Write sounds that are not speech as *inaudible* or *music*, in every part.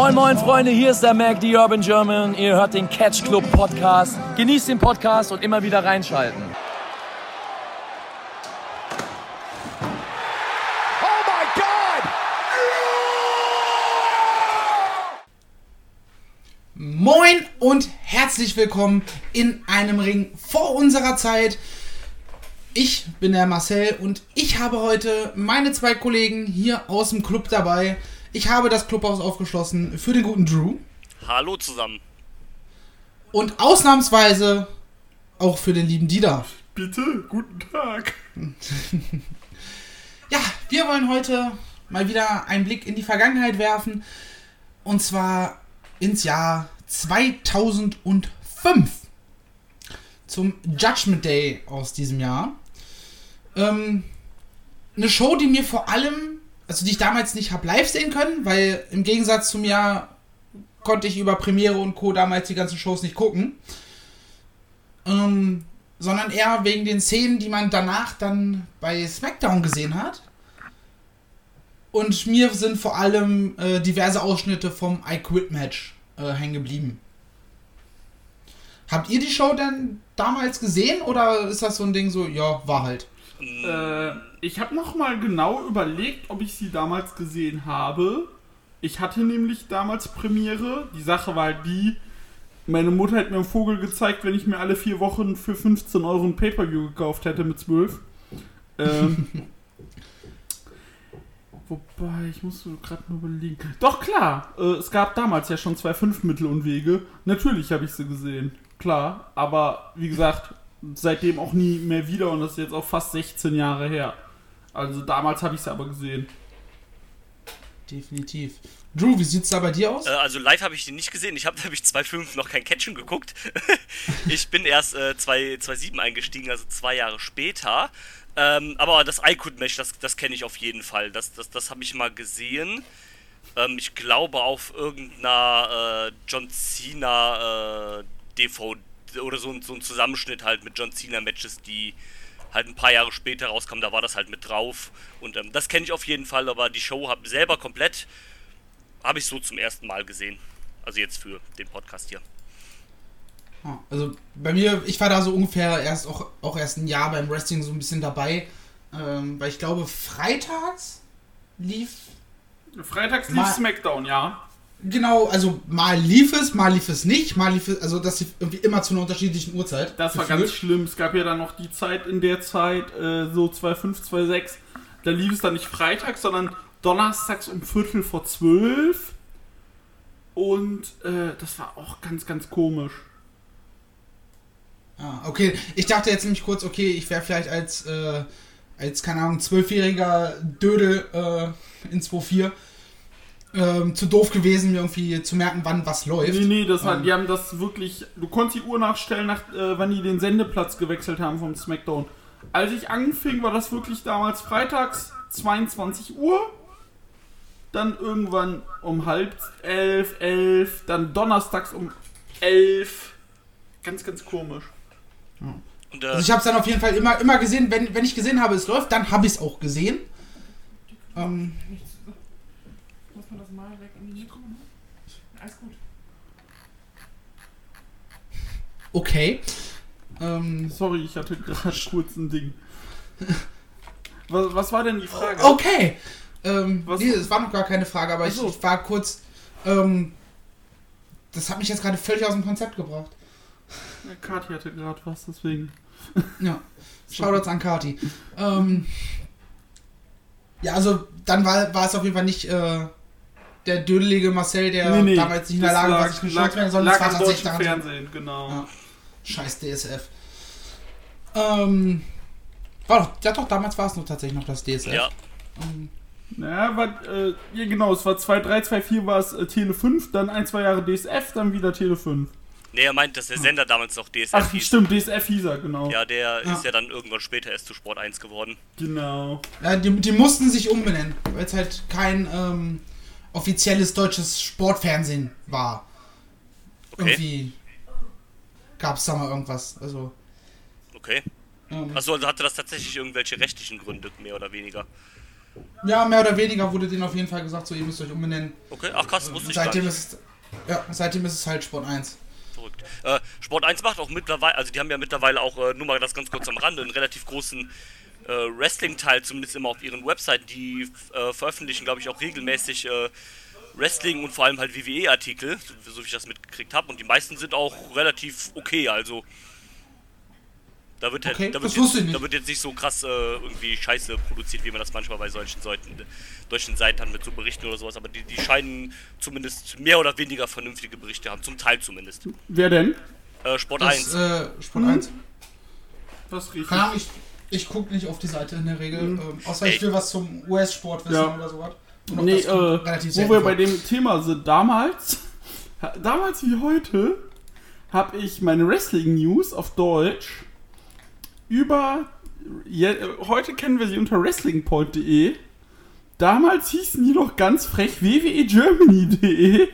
Moin moin Freunde, hier ist der Mac, die Urban German. Ihr hört den Catch Club Podcast. Genießt den Podcast und immer wieder reinschalten. Oh my God! Moin und herzlich willkommen in einem Ring vor unserer Zeit. Ich bin der Marcel und ich habe heute meine zwei Kollegen hier aus dem Club dabei. Ich habe das Clubhaus aufgeschlossen für den guten Drew Hallo zusammen. und ausnahmsweise auch für den lieben Dieter. Bitte, guten Tag. *laughs* Ja, wir wollen heute mal wieder einen Blick in die Vergangenheit werfen. Und zwar ins Jahr 2005. Zum Judgment Day aus diesem Jahr. Ähm, eine Show, die mir vor allem, also die ich damals nicht habe live sehen können, weil im Gegensatz zum Jahr konnte ich über Premiere und Co. damals die ganzen Shows nicht gucken. Ähm, sondern eher wegen den Szenen, die man danach dann bei SmackDown gesehen hat. Und mir sind vor allem äh, diverse Ausschnitte vom I Quit Match äh, hängen geblieben. Habt ihr die Show denn damals gesehen oder ist das so ein Ding so, ja, war halt? Äh, ich habe noch mal genau überlegt, ob ich sie damals gesehen habe. Ich hatte nämlich damals Premiere. Die Sache war halt die, meine Mutter hat mir einen Vogel gezeigt, wenn ich mir alle vier Wochen für 15 Euro ein Pay-Per-View gekauft hätte mit 12. Ähm, *laughs* wobei, ich muss so gerade nur überlegen. Doch, klar, äh, es gab damals ja schon zwei Fünf-Mittel und Wege. Natürlich habe ich sie gesehen. Klar, aber wie gesagt, seitdem auch nie mehr wieder und das ist jetzt auch fast 16 Jahre her. Also damals habe ich sie aber gesehen. Definitiv. Drew, wie sieht's da bei dir aus? Äh, also live habe ich den nicht gesehen. Ich habe *laughs* nämlich 2.5 noch kein Catchen geguckt. *laughs* ich bin erst äh, 2.7 eingestiegen, also zwei Jahre später. Ähm, aber das iQuid-Match, das, das kenne ich auf jeden Fall. Das, das, das habe ich mal gesehen. Ähm, ich glaube auf irgendeiner äh, John Cena äh, DVD oder so, ein- so ein Zusammenschnitt halt mit John Cena-Matches, die halt ein paar Jahre später rauskamen. Da war das halt mit drauf. Und ähm, das kenne ich auf jeden Fall, aber die Show hab selber komplett habe ich so zum ersten Mal gesehen. Also jetzt für den Podcast hier. Ah, Also bei mir, ich war da so ungefähr erst auch, auch erst ein Jahr beim Wrestling so ein bisschen dabei. Ähm, weil ich glaube, freitags lief Freitags lief Smackdown, ja. Genau, also mal lief es, mal lief es nicht, mal lief es, also das lief irgendwie immer zu einer unterschiedlichen Uhrzeit. Das war gefühlt. ganz schlimm. Es gab ja dann noch die Zeit in der Zeit, äh, so 2.5, 2.6, da lief es dann nicht freitags, sondern donnerstags um Viertel vor zwölf. Und äh, das war auch ganz, ganz komisch. Ah, okay. Ich dachte jetzt nämlich kurz, okay, ich wäre vielleicht als, äh, als, keine Ahnung, zwölfjähriger Dödel äh, in 2.4 ähm, zu doof gewesen, mir irgendwie zu merken, wann was läuft. Nee, nee, das war, Ähm. die haben das wirklich. Du konntest die Uhr nachstellen, nach, äh, wann die den Sendeplatz gewechselt haben vom Smackdown. Als ich anfing, war das wirklich damals freitags 22 Uhr. Dann irgendwann um halb elf, elf. Dann donnerstags um elf. Ganz, ganz komisch. Und äh, Also ich habe es dann auf jeden Fall immer, immer gesehen, wenn, wenn ich gesehen habe, es läuft, dann habe ich es auch gesehen. Ähm, Muss man das mal weg in die Mikro? Alles gut. Okay. Ähm, Sorry, ich hatte gerade kurz ein Ding. Was, was war denn die Frage? okay. Ähm, Was- nee, es war noch gar keine Frage, aber ich, so. ich war kurz. Ähm, das hat mich jetzt gerade völlig aus dem Konzept gebracht. Ja, Kathi hatte gerade was, deswegen. Ja. *laughs* Shoutouts an Kati. Ähm, ja, also dann war, war es auf jeden Fall nicht äh, der dödelige Marcel, der damals nicht in der das Lage war, sich zu werden, sondern es lag war tatsächlich. Fernsehen, genau. Ja. Scheiß DSF. Ähm, war doch, ja doch, damals war es noch tatsächlich noch das DSF. ja, Ähm, Naja, war, äh, ja genau, es war 2.3, 2.4 war es äh, Tele 5, dann ein, zwei Jahre DSF, dann wieder Tele 5. nee, er meint, dass der Sender damals noch DSF Ach, hieß. stimmt, DSF hieß er, genau. Ja, der Ja. ist ja dann irgendwann später erst zu Sport 1 geworden. Genau. ja, die, die mussten sich umbenennen, weil es halt kein ähm, offizielles deutsches Sportfernsehen war. Okay, Irgendwie gab es da mal irgendwas. Also, okay. ähm, Achso, also hatte das tatsächlich irgendwelche rechtlichen Gründe, mehr oder weniger. Ja, mehr oder weniger wurde denen auf jeden Fall gesagt, so ihr müsst euch umbenennen. Okay, ach krass, wusste ich gar Seitdem ist es, ja, seitdem ist es halt Sport 1. Verrückt. Äh, Sport 1 macht auch mittlerweile, also die haben ja mittlerweile auch, äh, nur mal das ganz kurz am Rande, einen relativ großen äh, Wrestling-Teil, zumindest immer auf ihren Webseiten. Die äh, veröffentlichen, glaube ich, auch regelmäßig äh, Wrestling und vor allem halt WWE-Artikel, so, so wie ich das mitgekriegt habe. Und die meisten sind auch relativ okay, also. Da wird, halt, Okay, da, wird jetzt, nicht. da wird jetzt nicht so krass äh, irgendwie Scheiße produziert, wie man das manchmal bei solchen Seiten, solchen Seiten hat mit so Berichten oder sowas. Aber die, die scheinen zumindest mehr oder weniger vernünftige Berichte haben, zum Teil zumindest. Wer denn? Äh, Sport Das, 1. äh, Sport Mhm. 1. Das ist richtig. Keine Ahnung, ich, ich gucke nicht auf die Seite in der Regel. Mhm. Ähm, außer ich will was zum US-Sport wissen Ja. oder sowas. Nee, äh, wo wir vor. bei dem Thema sind, damals, *laughs* damals wie heute, habe ich meine Wrestling-News auf Deutsch über, je, heute kennen wir sie unter wrestlingpoint.de, damals hießen die noch ganz frech wwegermany.de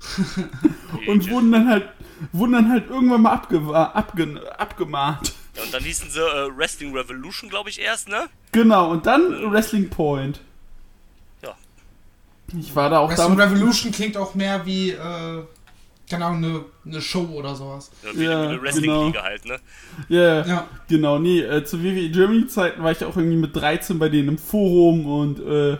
*laughs* und wurden dann halt, wurden dann halt irgendwann mal abgewa- abge, abgemahnt. Ja, und dann hießen sie äh, Wrestling Revolution, glaube ich, erst, ne? Genau, und dann Wrestling Point. Ja. Ich war da auch Wrestling damals... Revolution klingt auch mehr wie, äh, keine Ahnung, eine, eine Show oder sowas. Ja, wie Ja, eine Wrestling-Liga halt, ne? Ja, Ja. genau, nee, äh, zu WWE Germany Zeiten war ich auch irgendwie mit 13 bei denen im Forum und äh,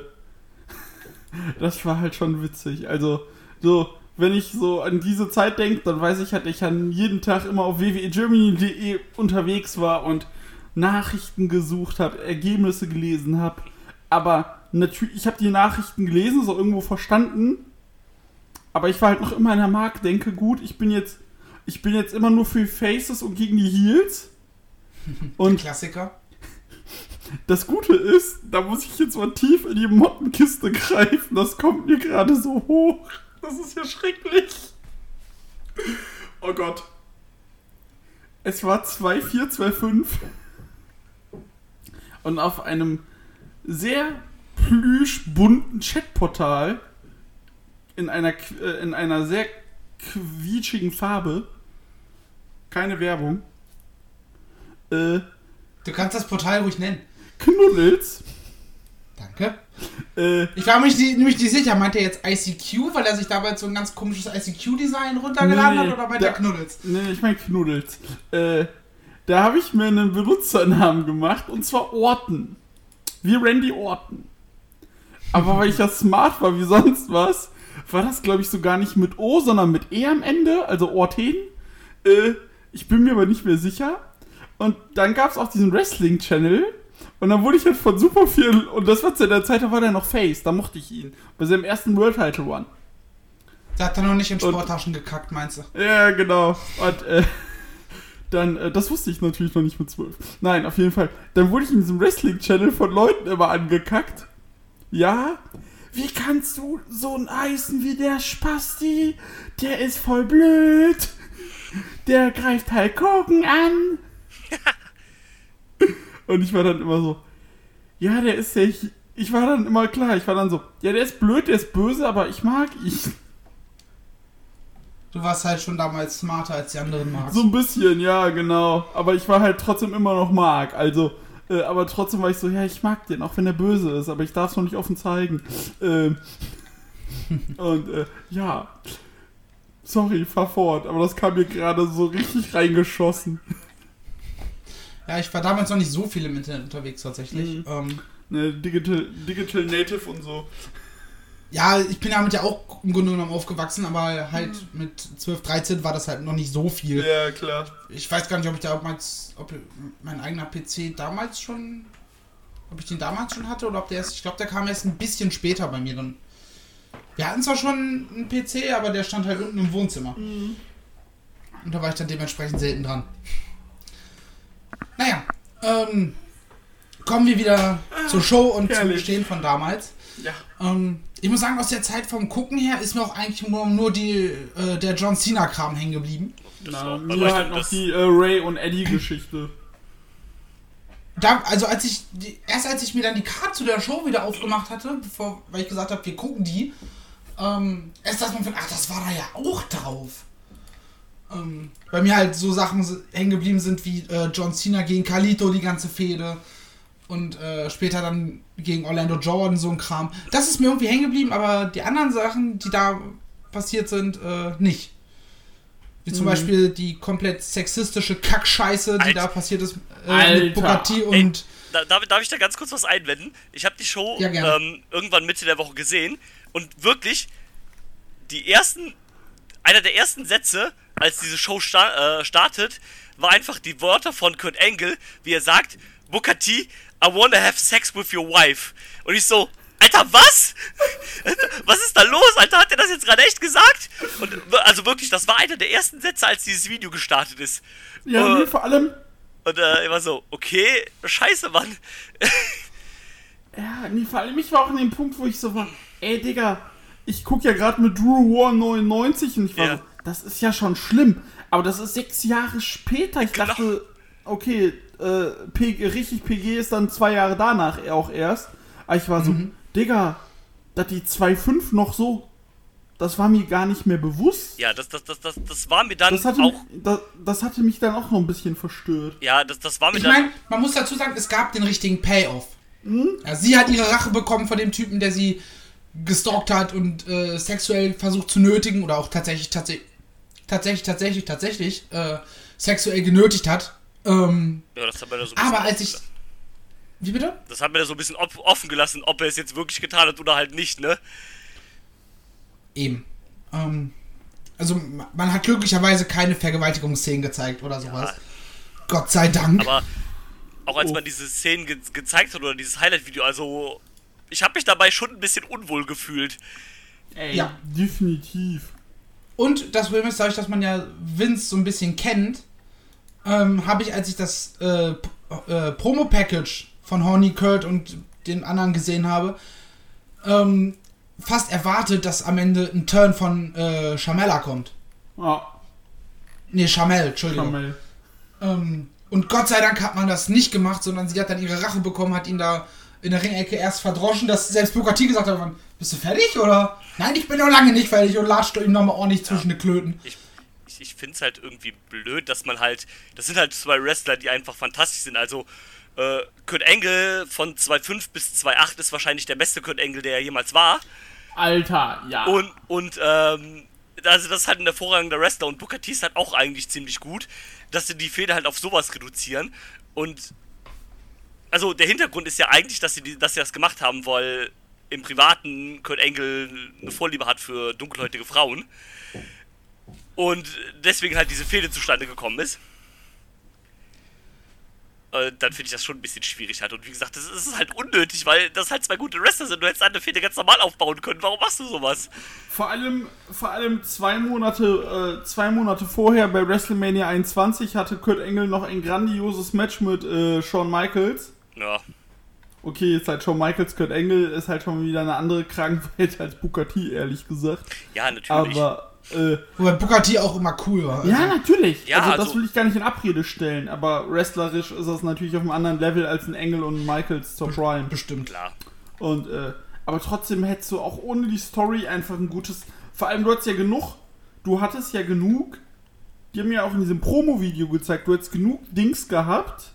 *laughs* das war halt schon witzig. Also, so, wenn ich so an diese Zeit denke, dann weiß ich halt, ich an jeden Tag immer auf wwegermany.de unterwegs war und Nachrichten gesucht habe, Ergebnisse gelesen habe. Aber natürlich, ich habe die Nachrichten gelesen, so irgendwo verstanden. Aber ich war halt noch immer in der Mark, denke, gut, ich bin jetzt, ich bin jetzt immer nur für Faces und gegen die Heels. *laughs* Und Klassiker. das Gute ist, da muss ich jetzt mal tief in die Mottenkiste greifen. Das kommt mir gerade so hoch. Das ist ja schrecklich. Oh Gott. Es war 2425. Und auf einem sehr plüschbunten Chatportal in einer, äh, in einer sehr quietschigen Farbe, keine Werbung, äh, Du kannst das Portal ruhig nennen. Knuddels, Danke. Äh, Ich war mich die, nämlich nicht sicher, meint er jetzt ICQ, weil er sich dabei so ein ganz komisches ICQ-Design runtergeladen Nee, hat, oder meint er Knuddels? Nee, ich meine Knuddels. Äh, da habe ich mir einen Benutzernamen gemacht und zwar Orton. Wie Randy Orton. Aber weil ich ja smart war wie sonst was, war das glaube ich so gar nicht mit O, sondern mit E am Ende, also Orten. Äh, ich bin mir aber nicht mehr sicher. Und dann gab es auch diesen Wrestling-Channel. Und dann wurde ich halt von super viel, und das war zu der Zeit, da war der noch Face, da mochte ich ihn. Bei seinem ersten World Title Run. Der hat da noch nicht in Und- Sporttaschen gekackt, meinst du? Ja, genau. Und äh, *laughs* dann, äh, das wusste ich natürlich noch nicht mit 12. Nein, auf jeden Fall. Dann wurde ich in diesem Wrestling-Channel von Leuten immer angekackt. Ja? Wie kannst du so ein heißen wie der Spasti? Der ist voll blöd. Der greift Hulk Hogan an. *laughs* Und ich war dann immer so, ja, der ist ja, ich, ich war dann immer klar, ich war dann so, ja, der ist blöd, der ist böse, aber ich mag ihn. Du warst halt schon damals smarter als die anderen Marks. So ein bisschen, ja, genau. Aber ich war halt trotzdem immer noch Mark. Also, äh, aber trotzdem war ich so, ja, ich mag den, auch wenn er böse ist, aber ich darf es noch nicht offen zeigen. Ähm, *laughs* und äh, ja. Sorry, fahr fort, aber das kam mir gerade so richtig reingeschossen. Ja, ich war damals noch nicht so viel im Internet unterwegs tatsächlich. Mhm. Ähm, Ne, Digital, Digital Native und so. ja, ich bin damit ja auch im Grunde genommen aufgewachsen, aber halt mit 12, 13 war das halt noch nicht so viel. Ja, klar. Ich weiß gar nicht, ob ich damals, ob mein eigener PC damals schon, ob ich den damals schon hatte oder ob der erst, ich glaube, der kam erst ein bisschen später bei mir dann. Wir hatten zwar schon einen PC, aber der stand halt unten im Wohnzimmer. Und da war ich dann dementsprechend selten dran. Naja, ähm, kommen wir wieder zur Show und zum herrlich. Bestehen von damals. Ja. Ähm, ich muss sagen, aus der Zeit vom Gucken her ist mir auch eigentlich nur, nur die, äh, der John Cena-Kram hängen geblieben. Na, mir halt noch die äh, Ray und Eddie Geschichte. Da, also als ich die, erst als ich mir dann die Karte zu der Show wieder aufgemacht hatte, bevor, weil ich gesagt habe, wir gucken die, ähm, erst dass man von, ach, das war da ja auch drauf. Ähm, bei mir halt so Sachen hängen geblieben sind wie äh, John Cena gegen Kalito, die ganze Fehde. und äh, später dann gegen Orlando Jordan so ein Kram. Das ist mir irgendwie hängen geblieben, aber die anderen Sachen, die da passiert sind, äh, nicht. Wie zum Mhm. Beispiel die komplett sexistische Kackscheiße, die Alter. da passiert ist äh, Alter. mit Booker T Ey, und Da, darf, darf ich da ganz kurz was einwenden? Ich habe die Show Ja, ähm, irgendwann Mitte der Woche gesehen und wirklich die ersten, einer der ersten Sätze, als diese Show sta äh, startet, war einfach die Worte von Kurt Angle, wie er sagt, Booker T, I wanna have sex with your wife. Und ich so, Alter, was? *laughs* Was ist da los, Alter? Hat er das jetzt gerade echt gesagt? Und also wirklich, das war einer der ersten Sätze, als dieses Video gestartet ist. Ja, Äh, nee, vor allem, Und äh, war so, okay, scheiße, Mann. *laughs* ja, nee, vor allem, ich war auch in dem Punkt, wo ich so war, ey, Digga, ich guck ja gerade mit Drew War 99 und ich war Ja. so, das ist ja schon schlimm. Aber das ist sechs Jahre später. Ich Genau. dachte, okay, äh, PG, richtig PG ist dann zwei Jahre danach auch erst. Aber ich war so, Mhm. Digga, dass die 2.5 noch so, das war mir gar nicht mehr bewusst. Ja, das, das, das, das, das war mir dann Das hatte, auch. mich, das, das hatte mich dann auch noch ein bisschen verstört. Ja, das, das war mir Ich dann. meine, man muss dazu sagen, es gab den richtigen Payoff. Ja, sie hat ihre Rache bekommen von dem Typen, der sie gestalkt hat und äh, sexuell versucht zu nötigen oder auch tatsächlich, tatsächlich, tatsächlich, tatsächlich, tatsächlich äh, sexuell genötigt hat. Ähm, ja, das hat mir da so ein bisschen aber als ich. Wie bitte? Das hat mir da so ein bisschen offen gelassen, ob er es jetzt wirklich getan hat oder halt nicht, ne? Eben. Ähm, also, ma- man hat glücklicherweise keine Vergewaltigungsszenen gezeigt oder sowas. Gott sei Dank. Aber auch als Oh. man diese Szenen ge gezeigt hat oder dieses Highlight-Video, also. Ich habe mich dabei schon ein bisschen unwohl gefühlt. Ey, Ja. definitiv. Und das Problem ist, dadurch, dass man ja Vince so ein bisschen kennt, ähm, habe ich, als ich das äh, äh, Promo-Package von Horny Kurt und den anderen gesehen habe, ähm, fast erwartet, dass am Ende ein Turn von äh, Chamella kommt. Ja, Nee, Chamel, Entschuldigung. Kamel. Ähm, und Gott sei Dank hat man das nicht gemacht, sondern sie hat dann ihre Rache bekommen, hat ihn da in der Ringecke erst verdroschen, dass selbst Booker T gesagt hat, bist du fertig oder? Nein, ich bin noch lange nicht fertig und latscht ihm nochmal ordentlich zwischen die Klöten. Ich, ich, ich finde es halt irgendwie blöd, dass man halt. Das sind halt zwei Wrestler, die einfach fantastisch sind. Also, äh, Kurt Angle von 2.5 bis 2.8 ist wahrscheinlich der beste Kurt Angle, der er jemals war. Alter, ja. Und, und, ähm, also das ist halt ein hervorragender Wrestler und Booker T ist halt auch eigentlich ziemlich gut, dass sie die Fehler halt auf sowas reduzieren. Und also der Hintergrund ist ja eigentlich, dass sie, die, dass sie das gemacht haben, weil im Privaten Kurt Angle eine Vorliebe hat für dunkelhäutige Frauen. Und deswegen halt diese Fehde zustande gekommen ist. Äh, dann finde ich das schon ein bisschen schwierig halt. Und wie gesagt, das ist halt unnötig, weil das halt zwei gute Wrestler sind. Du hättest eine Fehde ganz normal aufbauen können. Warum machst du sowas? Vor allem, vor allem zwei Monate, äh, zwei Monate vorher bei WrestleMania 21 hatte Kurt Angle noch ein grandioses Match mit äh, Shawn Michaels. Ja. Okay, jetzt halt Shawn Michaels, Kurt Angle ist halt schon wieder eine andere Kragenwelt als Booker T, ehrlich gesagt. Ja, natürlich. Aber, äh, Wobei Booker T auch immer cool war. Also, ja, natürlich. Ja, also, das also- will ich gar nicht in Abrede stellen. Aber wrestlerisch ist das natürlich auf einem anderen Level als ein Angle und ein Michaels zur Prime. Bestimmt. Klar. Und, äh, aber trotzdem hättest du auch ohne die Story einfach ein gutes. Vor allem, du hattest ja genug. Du hattest ja genug. Die haben ja auch in diesem Promo-Video gezeigt, du hättest genug Dings gehabt,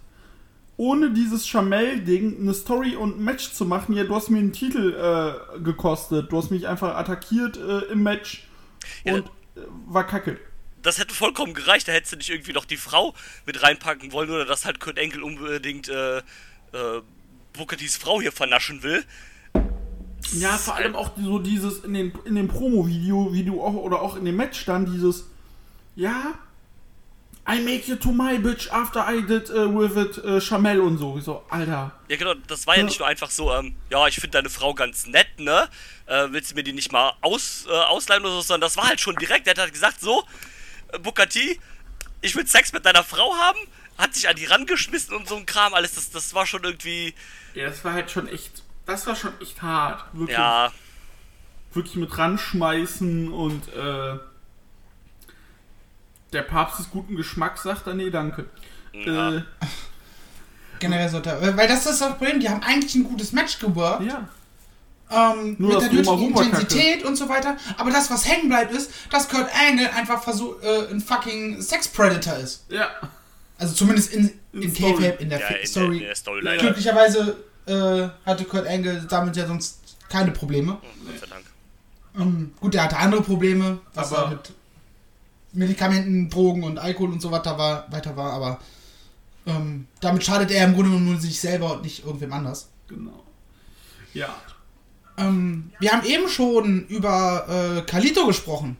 ohne dieses Chamel-Ding eine Story und ein Match zu machen. Ja, du hast mir einen Titel äh, gekostet. Du hast mich einfach attackiert äh, im Match Ja, und äh, war kacke. Das hätte vollkommen gereicht, da hättest du nicht irgendwie noch die Frau mit reinpacken wollen oder dass halt Kurt Enkel unbedingt äh, äh, Frau hier vernaschen will. Ja, vor allem auch so dieses in den, in dem Promo-Video, wie du auch, oder auch in dem Match dann dieses, ja, I make you to my bitch after I did uh, with it uh, Chamel und so. Ich So, Alter. Ja genau, das war ja Ja. nicht nur einfach so, ähm, ja, ich finde deine Frau ganz nett, ne? Äh, willst du mir die nicht mal aus, äh, ausleihen oder so, sondern das war halt schon direkt, der hat halt gesagt, so, äh, T, ich will Sex mit deiner Frau haben, hat sich an die rangeschmissen und so ein Kram, alles, das, das war schon irgendwie, Ja, das war halt schon echt, das war schon echt hart. Wirklich, ja, wirklich mit ranschmeißen und, äh, der Papst des guten Geschmacks sagt er, nee, danke. Ja. Äh, Generell sollte er. Weil das ist das Problem, die haben eigentlich ein gutes Match geworkt. ja. Ähm, Nur mit der nötigen Intensität und so weiter. Aber das, was hängen bleibt, ist, dass Kurt Angle einfach versucht, äh, ein fucking Sex Predator ist. Ja. Also zumindest in, In in Story. K-Fape, in der Ja, in, Story. der Storyline. Glücklicherweise äh, hatte Kurt Angle damit ja sonst keine Probleme. Gott sei Dank. Ähm, gut, er hatte andere Probleme, was Aber- da mit Medikamenten, Drogen und Alkohol und so weiter war, weiter war, aber ähm, damit schadet er im Grunde genommen nur sich selber und nicht irgendwem anders. Genau. Ja. Ähm, wir haben eben schon über äh, Kalito gesprochen.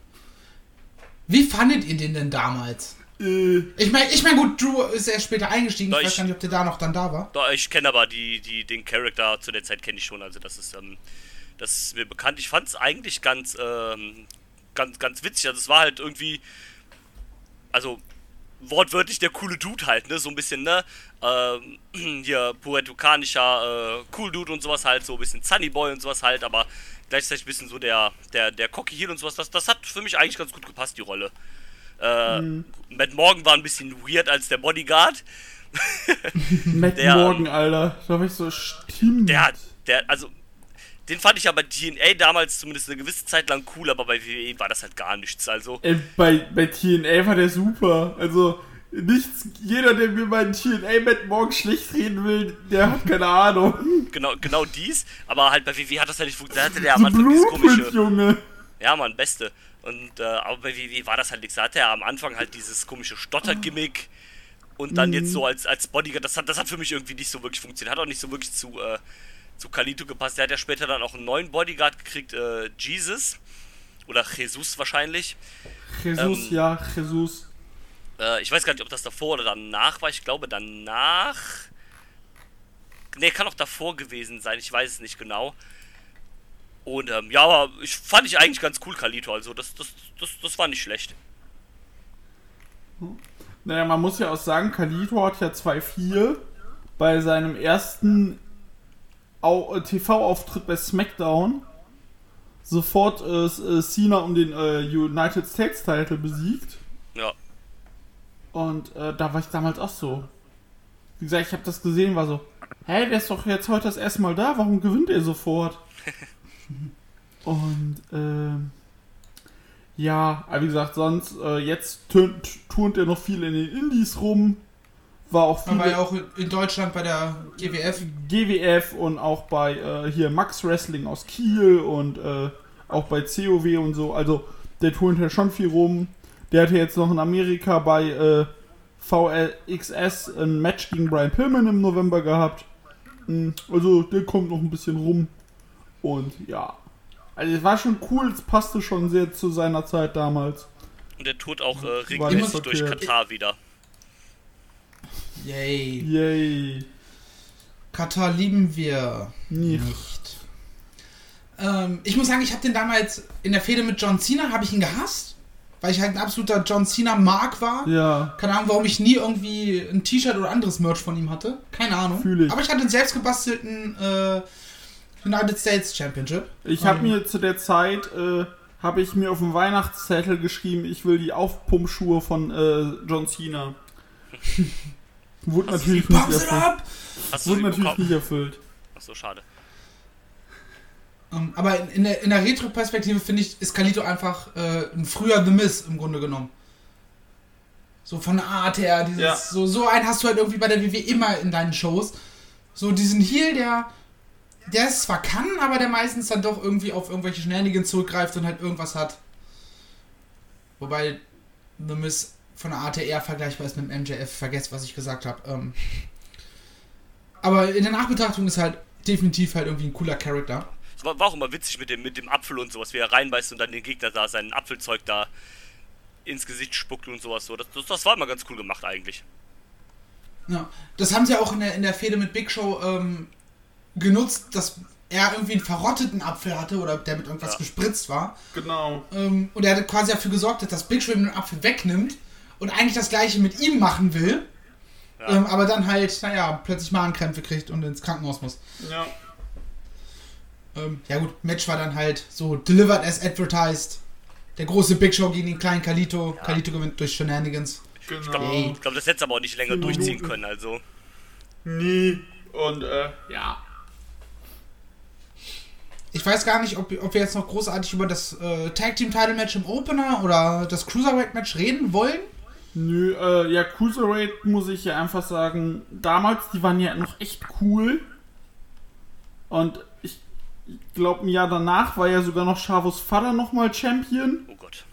Wie fandet ihr den denn damals? Äh, Ich meine, ich mein, gut, Drew ist erst später eingestiegen. Da Ich weiß ich- gar nicht, ob der da noch dann da war. Doch, ich kenne aber die, die, den Charakter zu der Zeit kenne ich schon, also das ist, ähm, das ist mir bekannt. Ich fand es eigentlich ganz, ähm, ganz, ganz witzig. Also es war halt irgendwie, also wortwörtlich der coole Dude halt, ne? So ein bisschen, ne? Ähm, *clears throat* hier puertokanischer äh, Cool Dude und sowas halt, so ein bisschen Sunny Boy und sowas halt, aber gleichzeitig ein bisschen so der, der, der Cocky Heel und sowas. Das, das hat für mich eigentlich ganz gut gepasst, die Rolle. Äh, Matt Morgan war ein bisschen weird als der Bodyguard. Matt *laughs* Der- Morgan, Alter. Da war ich so, stimmt. Der hat, der, also, den fand ich ja bei TNA damals zumindest eine gewisse Zeit lang cool, aber bei WWE war das halt gar nichts. Also, Ey, bei, bei TNA war der super. Also, nichts, jeder, der mir bei TNA Matt Morgan schlecht reden will, der hat keine Ahnung. *laughs* genau, genau dies, aber halt bei WWE hat das ja nicht funktioniert. Da hatte der am Anfang dieses komische. Junge. Ja, Mann, beste. Und, äh, aber bei WWE war das halt nichts. Da hatte er am Anfang halt dieses komische Stotter-Gimmick. Und dann jetzt so als, als Bodyguard, das hat, das hat für mich irgendwie nicht so wirklich funktioniert. Hat auch nicht so wirklich zu, äh, zu Kalito gepasst. Der hat ja später dann auch einen neuen Bodyguard gekriegt, äh, Jesus. Oder Jesus wahrscheinlich. Jesus, Ähm, ja, Jesus. Äh, ich weiß gar nicht, ob das davor oder danach war. Ich glaube danach. Ne, kann auch davor gewesen sein. Ich weiß es nicht genau. Und ähm, ja, aber ich fand ich eigentlich ganz cool, Kalito. Also das, das, das, das war nicht schlecht. Naja, man muss ja auch sagen, Kalito hat ja 2-4 bei seinem ersten TV-Auftritt bei SmackDown sofort äh, äh, Cena um den äh, United States Title besiegt. Ja. Und äh, da war ich damals auch so. Wie gesagt, ich habe das gesehen, war so, hä, der ist doch jetzt heute das erste Mal da, warum gewinnt er sofort? *laughs* Und ähm, ja, aber wie gesagt, sonst äh, jetzt turnt, turnt er noch viel in den Indies rum. War auch viel war ja auch in Deutschland bei der GWF. GWF und auch bei äh, hier Max Wrestling aus Kiel und äh, auch bei COW und so. Also der turnt ja schon viel rum. Der hatte jetzt noch in Amerika bei äh, VLXS ein Match gegen Brian Pillman im November gehabt. Mm, Also der kommt noch ein bisschen rum. Und ja. Also es war schon cool, es passte schon sehr zu seiner Zeit damals. Und der tut auch äh, regelmäßig durch. Katar wieder. Yay. Yay. Katar lieben wir Nie. nicht. Ähm, ich muss sagen, ich habe den damals in der Fehde mit John Cena, habe ich ihn gehasst, weil ich halt ein absoluter John Cena Mark war. Ja. Keine Ahnung, warum ich nie irgendwie ein T-Shirt oder anderes Merch von ihm hatte. Keine Ahnung. Fühl ich. Aber ich hatte einen selbst gebastelten äh, United States Championship. Ich habe Ähm, mir zu der Zeit, äh, habe ich mir auf dem Weihnachtszettel geschrieben, ich will die Aufpumpschuhe von äh, John Cena. *laughs* Wurde Hast natürlich nicht erfüllt. Hast Wurde natürlich bekommen? nicht erfüllt. Achso, schade. Ähm, aber in, in der, in der Retro-Perspektive finde ich, ist Kalito einfach äh, ein früher The Miz im Grunde genommen. So von der Art her, dieses, Ja. so, so einen hast du halt irgendwie bei der WWE immer in deinen Shows. So diesen Heel, der, der es zwar kann, aber der meistens dann doch irgendwie auf irgendwelche Shenanigans zurückgreift und halt irgendwas hat. Wobei The Miz von der eher vergleichbar ist mit dem MJF. Vergesst, was ich gesagt habe. Ähm, aber in der Nachbetrachtung ist halt definitiv halt irgendwie ein cooler Charakter. Es war, war auch immer witzig mit dem, mit dem Apfel und sowas, wie er reinbeißt und dann den Gegner da sein Apfelzeug da ins Gesicht spuckt und sowas so. Das, das, das war immer ganz cool gemacht eigentlich. Ja, das haben sie auch in der, in der Fehde mit Big Show ähm, genutzt, dass er irgendwie einen verrotteten Apfel hatte oder der mit irgendwas Ja. gespritzt war. Genau. Ähm, und er hat quasi dafür gesorgt, dass Big Show ihm den Apfel wegnimmt und eigentlich das gleiche mit ihm machen will. Ja. Ähm, aber dann halt, naja, plötzlich Magenkrämpfe kriegt und ins Krankenhaus muss. Ja. Ähm, ja gut, Match war dann halt so delivered as advertised. Der große Big Show gegen den kleinen Kalito. Ja. Kalito gewinnt durch Shenanigans. Genau. Ich glaube, das hätte aber auch nicht länger Vier durchziehen können, also. Nie. Und äh, ja. Ich weiß gar nicht, ob, ob wir jetzt noch großartig über das äh, Tag Team Title Match im Opener oder das Cruiserweight Match reden wollen. Nö, äh, ja, Cruiserweight muss ich ja einfach sagen, damals, die waren ja noch echt cool. Und ich, glaube, ein Jahr danach war ja sogar noch Chavos Vater nochmal Champion. Oh Gott.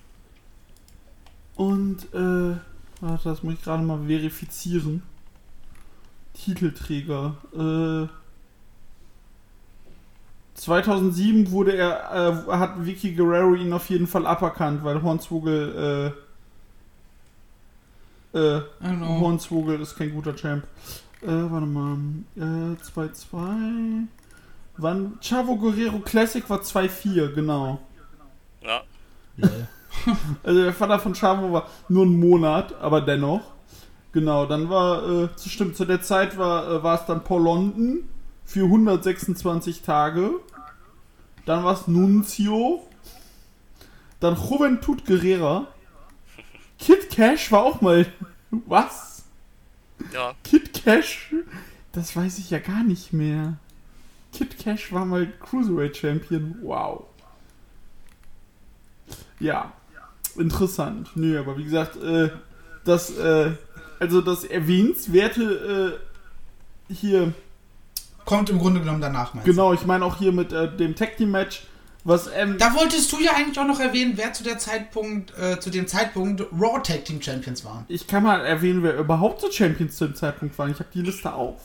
Und, äh, warte, das muss ich gerade mal verifizieren. Titelträger. Äh, 2007 wurde er, äh, hat Vicky Guerrero ihn auf jeden Fall aberkannt, weil Hornswogel, äh, äh. Hornswogel ist kein guter Champ. Äh, warte mal. Äh, 2-2. Wann? Chavo Guerrero Classic war 2-4, genau. Ja. *laughs* Also der Vater von Chavo war nur ein Monat, aber dennoch. Genau, dann war, äh, stimmt, zu der Zeit war, äh, war es dann Paul London für 126 Tage. Dann war es Nunzio. Dann Juventud Guerrera. Kid Cash war auch mal. Was? Ja. Kid Cash? Das weiß ich ja gar nicht mehr. Kid Cash war mal Cruiserweight Champion. Wow. Ja, interessant. Nö, aber wie gesagt, äh, das, äh, also das erwähnenswerte äh, hier, Kommt im Grunde genommen danach, meinst genau, ich meine auch hier mit äh, dem Tag Team Match, was ähm, Da wolltest du ja eigentlich auch noch erwähnen, wer zu der Zeitpunkt, äh, zu dem Zeitpunkt Raw Tag Team Champions waren. ich kann mal erwähnen, wer überhaupt so Champions zu dem Zeitpunkt waren. Ich habe die Liste auf.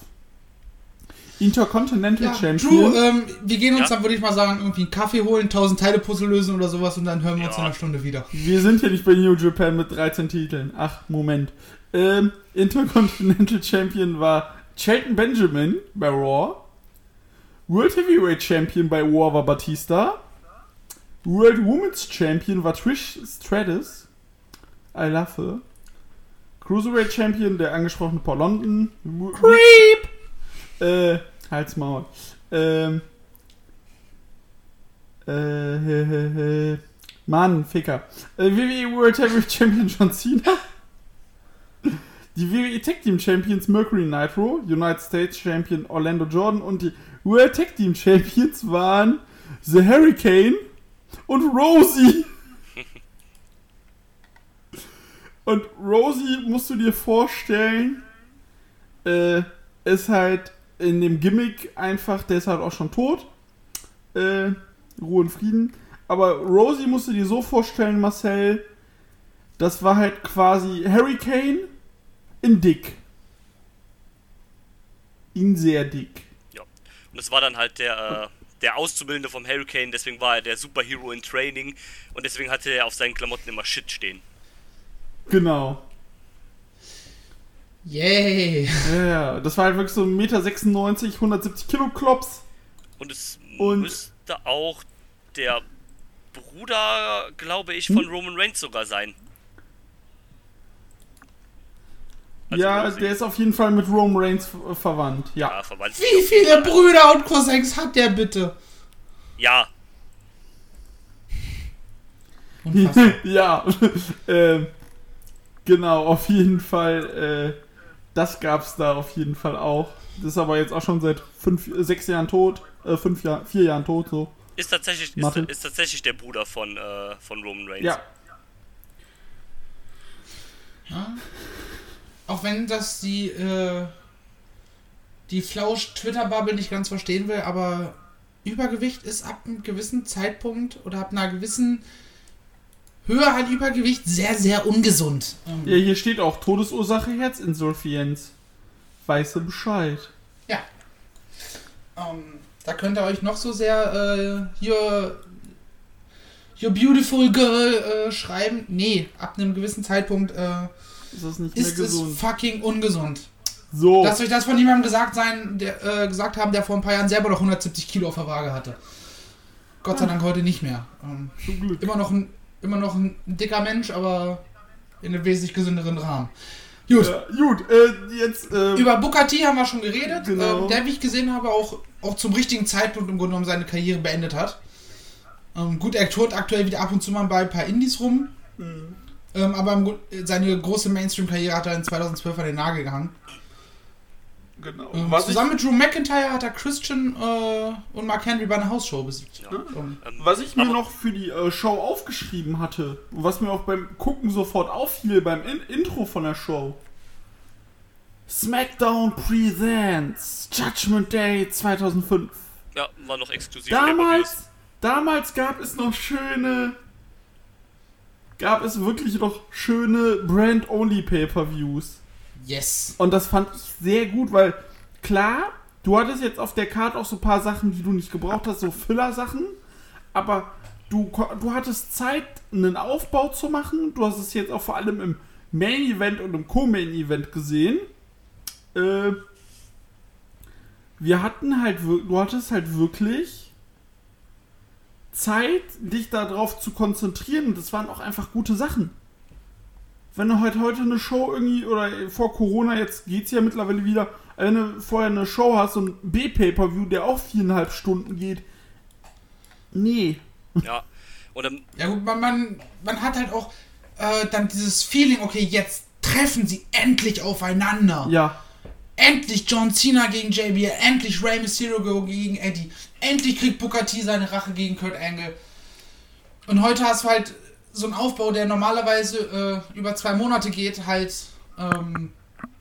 Intercontinental Champion. Drew, ähm, wir gehen uns Ja. dann, würde ich mal sagen, irgendwie einen Kaffee holen, 1000 Teile Puzzle lösen oder sowas und dann hören wir uns Ja. in einer Stunde wieder. Wir sind ja nicht bei New Japan mit 13 Titeln. Ach, Moment. Ähm, Intercontinental Champion war Shelton Benjamin bei Raw. World Heavyweight Champion bei War war Batista. World Women's Champion war Trish Stratus. I love her. Cruiserweight Champion, der angesprochene Paul London. Creep! Äh, Halt's Maul. Ähm, äh, hä, hä. Mann, Ficker. Äh, WWE World Heavyweight Champion John Cena. Die WWE Tag Team Champions Mercury Nitro, United States Champion Orlando Jordan und die World Tag Team Champions waren The Hurricane und Rosie. Und Rosie musst du dir vorstellen, äh, ist halt in dem Gimmick einfach, der ist halt auch schon tot. Äh, Ruhe und Frieden. Aber Rosie musst du dir so vorstellen, Marcel, das war halt quasi Hurricane in dick. In sehr dick. Ja. Und es war dann halt der, äh, der Auszubildende vom Hurricane, deswegen war er der Superhero in Training und deswegen hatte er auf seinen Klamotten immer Shit stehen. Genau. Yay! Ja, ja, das war halt wirklich so ein Meter 96, 170 Kilo Klops. Und es Und- müsste auch der Bruder, glaube ich, Hm? von Roman Reigns sogar sein. Also ja, der ist auf jeden Fall mit Roman Reigns ver- verwandt. Ja. Ja, verwandt. Wie viele Brüder und Cousins hat der bitte? Ja, *laughs* ja. *laughs* ähm, genau, auf jeden Fall. Äh, das gab's da auf jeden Fall auch. Das ist aber jetzt auch schon seit fünf, äh, sechs Jahren tot. Äh, fünf Jahr, vier Jahren tot, so. ist tatsächlich, ist, ist tatsächlich der Bruder von, äh, von Roman Reigns. Ja. Ja. Auch wenn das die, äh, die Flausch-Twitter-Bubble nicht ganz verstehen will, aber Übergewicht ist ab einem gewissen Zeitpunkt oder ab einer gewissen Höhe an Übergewicht sehr, sehr ungesund. Ähm, Ja, hier steht auch Todesursache Herzinsuffizienz. Weiße Bescheid. Ja. Ähm, da könnt ihr euch noch so sehr äh, your, your beautiful girl äh, schreiben. Nee, ab einem gewissen Zeitpunkt äh, Ist das nicht mehr ist es gesund? fucking ungesund. So. Lasst euch das von jemandem gesagt sein, der äh, gesagt haben, der vor ein paar Jahren selber noch 170 Kilo auf der Waage hatte. Gott sei Dank heute nicht mehr. Ähm, Zum Glück. immer noch ein immer noch ein dicker Mensch, aber in einem wesentlich gesünderen Rahmen. Gut. Ja, gut, äh, jetzt. Äh, Über T haben wir schon geredet, Genau. ähm, der, wie ich gesehen habe, auch, auch zum richtigen Zeitpunkt im Grunde genommen seine Karriere beendet hat. Ähm, gut, er tourt aktuell wieder ab und zu mal bei ein paar Indies rum, Mhm. Ähm, aber im, seine große Mainstream-Karriere hat er in 2012 an den Nagel gehangen. Genau. Ähm, Was ich, Zusammen mit Drew McIntyre hat er Christian äh, und Mark Henry bei einer Hausshow besiegt. Ja. Ähm, Ähm, was ich mir noch für die äh, Show aufgeschrieben hatte, und was mir auch beim Gucken sofort auffiel, beim In Intro von der Show. SmackDown Presents Judgment Day 2005. Ja, war noch exklusiv. Damals, damals gab es noch schöne, gab es wirklich noch schöne Brand-Only Pay-Per-Views. yes. Und das fand ich sehr gut, weil klar, du hattest jetzt auf der Karte auch so ein paar Sachen, die du nicht gebraucht hast, so Filler-Sachen, aber du, du hattest Zeit, einen Aufbau zu machen. Du hast es jetzt auch vor allem im Main-Event und im Co-Main-Event gesehen. Äh, wir hatten halt, du hattest halt wirklich Zeit, dich darauf zu konzentrieren und das waren auch einfach gute Sachen wenn du halt heute eine Show irgendwie, oder vor Corona, jetzt geht's ja mittlerweile wieder, wenn du vorher eine Show hast, so ein B-Pay-Per-View, der auch viereinhalb Stunden geht. Nee. Ja. Und ähm, Ja gut, man, man, man hat halt auch äh, dann dieses Feeling, okay, jetzt treffen sie endlich aufeinander. Ja. Endlich John Cena gegen JBL, endlich Rey Mysterio gegen Eddie, endlich kriegt Booker T seine Rache gegen Kurt Angle. Und heute hast du halt so einen Aufbau, der normalerweise äh, über zwei Monate geht, halt ähm,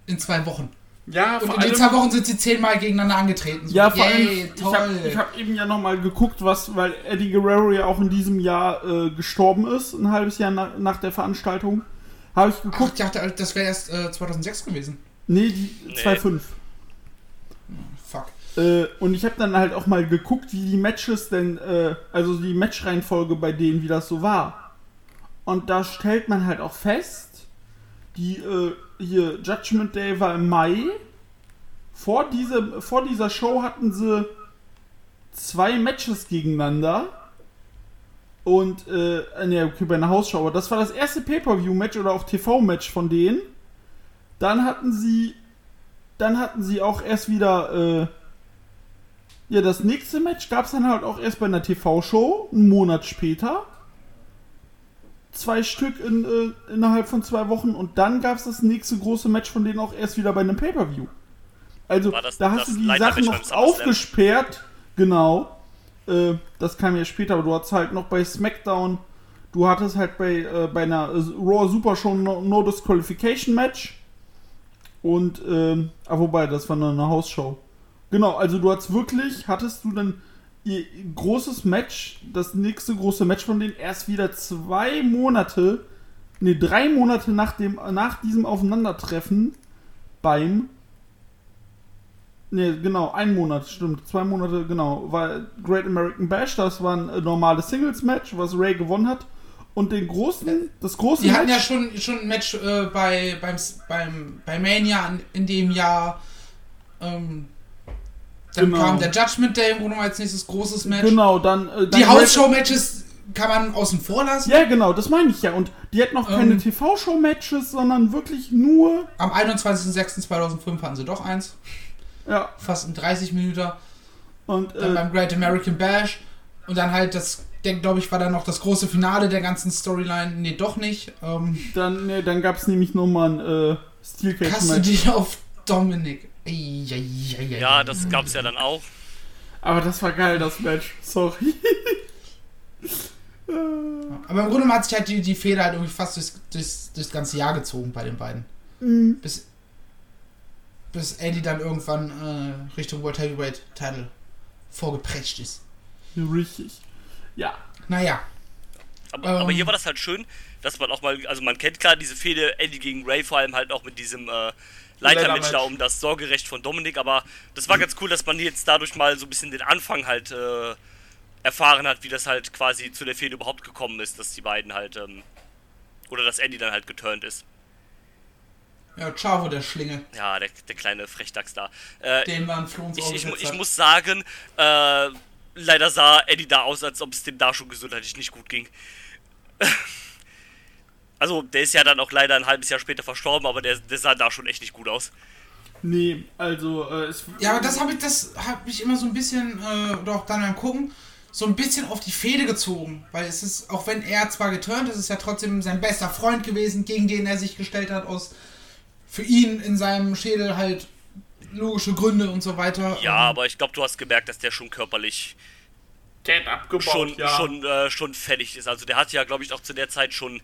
in zwei Wochen. Ja, Und vor in den zwei Wochen sind sie zehnmal gegeneinander angetreten. So, ja, vor yay, allem, ich habe hab eben ja nochmal geguckt, was, weil Eddie Guerrero ja auch in diesem Jahr äh, gestorben ist, ein halbes Jahr nach, nach der Veranstaltung. Habe ich Ach, geguckt, ich dachte, das wäre erst äh, 2006 gewesen. Nee, die Nee. 2.5. Fuck. Äh, und ich habe dann halt auch mal geguckt, wie die Matches denn, äh, also die Matchreihenfolge bei denen, wie das so war. Und da stellt man halt auch fest, die äh, hier Judgment Day war im Mai. Vor, diese, vor dieser Show hatten sie zwei Matches gegeneinander. Und, äh, ne, okay, bei einer Hausshow, aber das war das erste Pay-Per-View-Match oder auch TV-Match von denen. Dann hatten sie, dann hatten sie auch erst wieder, äh, ja, das nächste Match gab es dann halt auch erst bei einer TV-Show, einen Monat später. Zwei Stück in, äh, innerhalb von zwei Wochen und dann gab es das nächste große Match von denen auch erst wieder bei einem Pay-Per-View. Also, das da hast du die Sachen noch aufgesperrt. Genau. Äh, das kam ja später, aber du hattest halt noch bei SmackDown, du hattest halt bei, äh, bei einer äh, Raw Super Show no, no Disqualification Match. Und, ähm, ah, wobei, das war eine Hausshow. Genau, also du hattest wirklich, hattest du dann ihr großes Match, das nächste große Match von denen erst wieder zwei Monate, ne, drei Monate nach dem, nach diesem Aufeinandertreffen beim, ne, genau, ein Monat, stimmt, zwei Monate, genau, war Great American Bash, das war ein normales Singles-Match, was Ray gewonnen hat. Und den großen, das große Die hatten ja Match, schon, schon ein Match äh, bei, beim, beim, bei Mania in, in dem Jahr. Ähm, dann Genau. kam der Judgment Day im als nächstes großes Match. genau, dann, äh, dann Die Hausshow-Matches kann man außen vor lassen. Ja, genau, das meine ich ja. Und die hatten noch keine Ähm. TV-Show-Matches, sondern wirklich nur. Am 21.06.2005 hatten sie doch eins. Ja, Fast in 30 Minuten. und Dann äh, beim Great American Bash. Und dann halt das, glaube ich, war dann noch das große Finale der ganzen Storyline. Nee, doch nicht. Ähm, dann, nee, dann gab es nämlich nochmal ein äh, Steel Cage hast du Match. dich auf Dominik? Eieieiei. ja, das gab's ja dann auch. Aber das war geil, das Match. Sorry. *laughs* Aber im Grunde hat sich halt die, die Fehler halt irgendwie fast durchs, durchs, durchs ganze Jahr gezogen bei den beiden. Mhm. Bis, bis Eddie dann irgendwann äh, Richtung World Heavyweight Title vorgeprescht ist. Richtig. Ja. Naja, Aber, Ähm. aber hier war das halt schön, dass man auch mal, also man kennt klar diese Fehde Eddie gegen Ray, vor allem halt auch mit diesem äh, Leitermatch da um das Sorgerecht von Dominik, aber das war ganz cool, dass man jetzt dadurch mal so ein bisschen den Anfang halt äh, erfahren hat, wie das halt quasi zu der Fehde überhaupt gekommen ist, dass die beiden halt, ähm, oder dass Eddie dann halt geturnt ist. ja, Chavo der Schlinge, Ja, der, der kleine Frechdachs da. Äh, den man für uns ich, ich, ich hat. muss sagen, äh, leider sah Eddie da aus, als ob es dem da schon gesundheitlich nicht gut ging. *laughs* Also, der ist ja dann auch leider ein halbes Jahr später verstorben, aber der, der sah da schon echt nicht gut aus. Nee, also äh, es. Ja, aber das habe ich, das habe ich immer so ein bisschen, äh, oder auch dann beim Gucken, so ein bisschen auf die Fehde gezogen. Weil es ist, auch wenn er zwar geturnt ist, ist ja trotzdem sein bester Freund gewesen, gegen den er sich gestellt hat, aus für ihn in seinem Schädel halt logische Gründe und so weiter. Ja, Ähm, aber ich glaube, du hast gemerkt, dass der schon körperlich Der hat abgebaut, schon, ja. schon, äh, schon fertig ist. Also der hat ja, glaube ich, auch zu der Zeit schon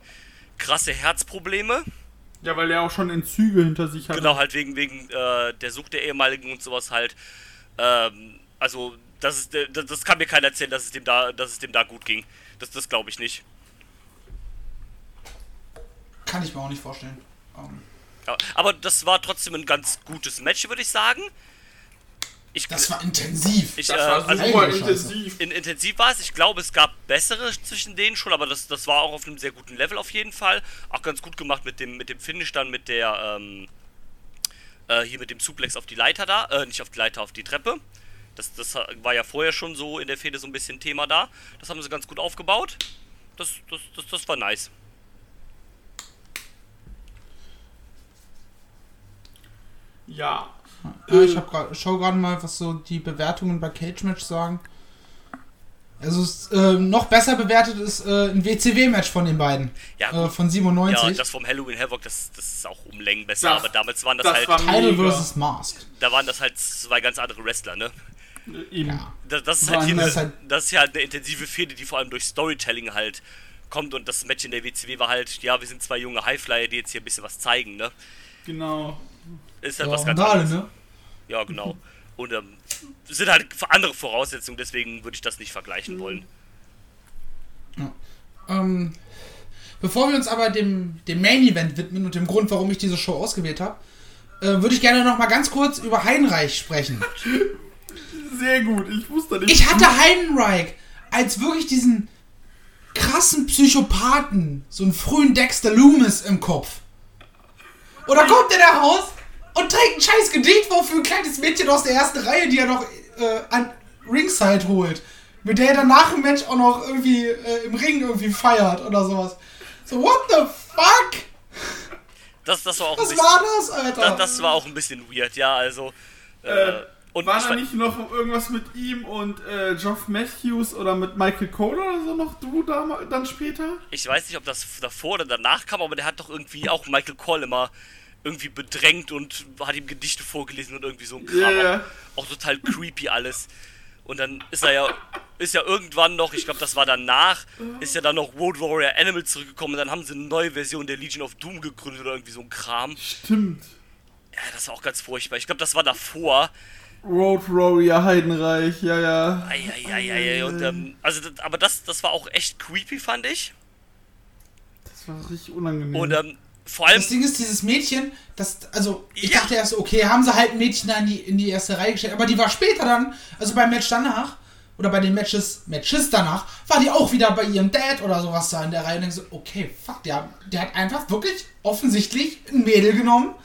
krasse Herzprobleme. Ja, weil er auch schon Entzüge hinter sich hat. Genau, halt wegen, wegen äh, der Sucht der ehemaligen und sowas halt. Ähm, also, das, ist, äh, das, das kann mir keiner erzählen, dass es dem da, dass es dem da gut ging. Das, das glaube ich nicht. Kann ich mir auch nicht vorstellen. Ähm, Aber, das war trotzdem ein ganz gutes Match, würde ich sagen. Ich, das war intensiv. ich, das äh, war also super Scheiße. intensiv. in, intensiv war es. Ich glaube, es gab bessere zwischen denen schon, aber das, das war auch auf einem sehr guten Level auf jeden Fall. Auch ganz gut gemacht mit dem, mit dem Finish dann, mit der, ähm, äh, hier mit dem Suplex auf die Leiter da, äh, nicht auf die Leiter, auf die Treppe. Das, das war ja vorher schon so in der Fehde so ein bisschen Thema da. Das haben sie ganz gut aufgebaut. Das, das, das, das war nice. Ja. Ja, ich hab grad, schau gerade mal, was so die Bewertungen bei Cage Match sagen. Also es, äh, noch besser bewertet ist äh, ein WCW-Match von den beiden. Ja, Äh, von 97. Ja, das vom Halloween Havoc, das, das ist auch um Längen besser, Das- aber damals waren das, das halt, war- Title vs. Mask. da waren das halt zwei ganz andere Wrestler, ne? Eben. Ja. Das, das ist halt hier, das, halt- das ist ja halt eine intensive Fehde, die vor allem durch Storytelling halt kommt und das Match in der WCW war halt, ja, wir sind zwei junge Highflyer, die jetzt hier ein bisschen was zeigen, ne? Genau. Ist halt Ja, was ganz anderes. ne? Ja, genau. Und ähm, sind halt andere Voraussetzungen, deswegen würde ich das nicht vergleichen wollen. Ähm, bevor wir uns aber dem, dem Main Event widmen und dem Grund, warum ich diese Show ausgewählt habe, äh, würde ich gerne noch mal ganz kurz über Heinreich sprechen. *laughs* Sehr gut. Ich wusste nicht. Ich hatte Heinreich als wirklich diesen krassen Psychopathen, so einen frühen Dexter Loomis im Kopf. Oder kommt er da raus und trägt ein scheiß Gedicht vor für ein kleines Mädchen aus der ersten Reihe, die er noch äh, an Ringside holt. Mit der er dann nach dem Match auch noch irgendwie äh, im Ring irgendwie feiert oder sowas. So, what the fuck? Das, das war auch ein Was bisschen, war das, Alter? das, das war auch ein bisschen weird, ja, also. Äh, Äh, und War ich da nicht noch irgendwas mit ihm und äh, Geoff Matthews oder mit Michael Cole oder so noch du da, dann später? ich weiß nicht, ob das davor oder danach kam, aber der hat doch irgendwie auch Michael Cole immer irgendwie bedrängt und hat ihm Gedichte vorgelesen und irgendwie so ein Kram. Ja. Auch, auch total creepy alles. Und dann ist er ja, ist ja irgendwann noch, ich glaube, das war danach, ist ja dann noch Road Warrior Animal zurückgekommen und dann haben sie eine neue Version der Legion of Doom gegründet oder irgendwie so ein Kram. Stimmt. Ja, das war auch ganz furchtbar. Ich glaube, das war davor. Road Warrior Heidenreich, ja, ja. Eieieiei. Und, ähm, also, aber das, das war auch echt creepy, fand ich. Das war richtig unangenehm. Und ähm, vor allem, Das Ding ist, dieses Mädchen, das, also, ich Ja. dachte erst, okay, haben sie halt ein Mädchen da in die, in die erste Reihe gestellt, aber die war später dann, also beim Match danach, oder bei den Matches, Matches danach, war die auch wieder bei ihrem Dad oder sowas da in der Reihe und denkst so, okay, fuck, der, der hat einfach wirklich offensichtlich ein Mädel genommen,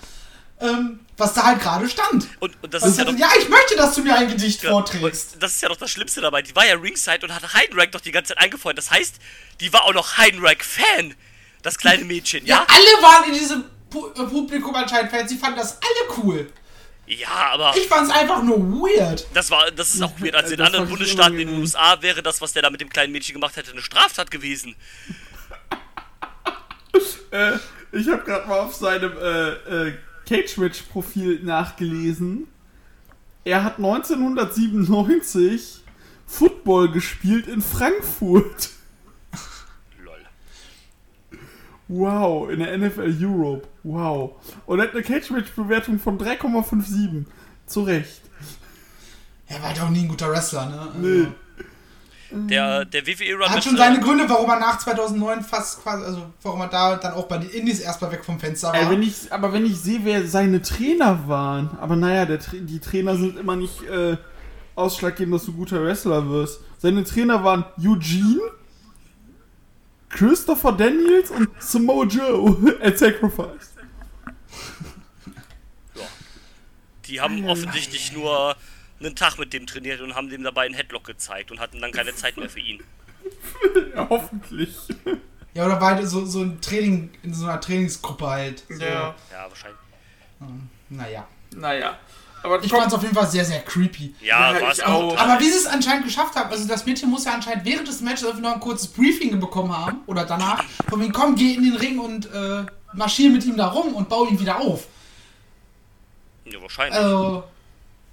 ähm, was da halt gerade stand. und, und das Was ist ja doch. ja, ich möchte, dass du mir ein Gedicht Ja, vorträgst. das ist ja doch das Schlimmste dabei. Die war ja Ringside und hat Heidenreich doch die ganze Zeit eingefeuert. Das heißt, die war auch noch Heidenreich-Fan. Das kleine Mädchen, Ja, ja? alle waren in diesem Pu äh, Publikum anscheinend Fans, sie fanden das alle cool. Ja, aber Ich fand's einfach nur weird. das war, das ist auch weird. Also *laughs* in Das anderen Bundesstaaten in den. USA wäre das, was der da mit dem kleinen Mädchen gemacht hätte, eine Straftat gewesen. äh, ich habe gerade mal auf seinem äh, äh, Cage-Match-Profil nachgelesen. Er hat 1997 Football gespielt in Frankfurt. Wow, in der NFL Europe. Wow. Und er hat eine Cage-Match-Bewertung von 3,57. Zu Recht. Er war halt auch nie ein guter Wrestler, ne? Also, Nee. Der, der WWE-Run Hat schon seine Gründe, warum er nach 2009 fast quasi, also warum er da dann auch bei den Indies erstmal weg vom Fenster war. Ey, wenn ich, aber wenn ich sehe, wer seine Trainer waren. Aber naja, der, die Trainer sind immer nicht äh, ausschlaggebend, dass du guter Wrestler wirst. Seine Trainer waren Eugene, Christopher Daniels und Samoa Joe *laughs* at Sacrifice. Die haben offensichtlich nur einen Tag mit dem trainiert und haben dem dabei einen Headlock gezeigt und hatten dann keine Zeit mehr für ihn. *laughs* Ja, hoffentlich. ja, oder war halt so, so ein Training, in so einer Trainingsgruppe halt. So. Ja, wahrscheinlich. Naja. Naja. Aber Ich fand's auf jeden Fall sehr, sehr creepy. Ja, Ja, war es ich auch. Aber wie sie es anscheinend geschafft haben, also das Mädchen muss ja anscheinend während des Matches einfach noch ein kurzes Briefing bekommen haben, oder danach, von wegen, komm, geh in den Ring und äh, marschier mit ihm da rum und bau ihn wieder auf. Ja, wahrscheinlich. Also,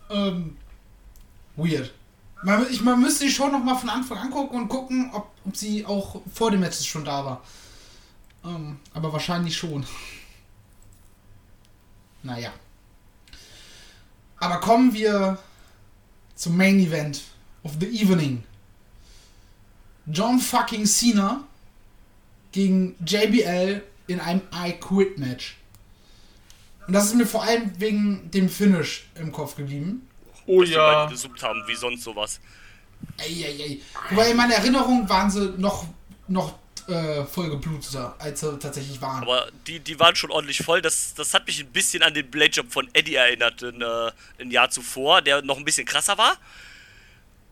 ähm, weird. Man, ich, man müsste die Show nochmal von Anfang angucken und gucken, ob, ob sie auch vor dem Matches schon da war. Ähm, aber wahrscheinlich schon. Naja. Aber kommen wir zum Main Event of the Evening. John fucking Cena gegen JBL in einem I Quit Match. Und das ist mir vor allem wegen dem Finish im Kopf geblieben. Oh dass die ja. beide gesuppt haben, wie sonst sowas. Ey, ey, ey. Wobei in meiner Erinnerung waren sie noch, noch äh, voll gebluteter, als sie tatsächlich waren. Aber die, die waren schon ordentlich voll. Das, das hat mich ein bisschen an den Bladejob von Eddie erinnert, in, äh, ein Jahr zuvor, der noch ein bisschen krasser war.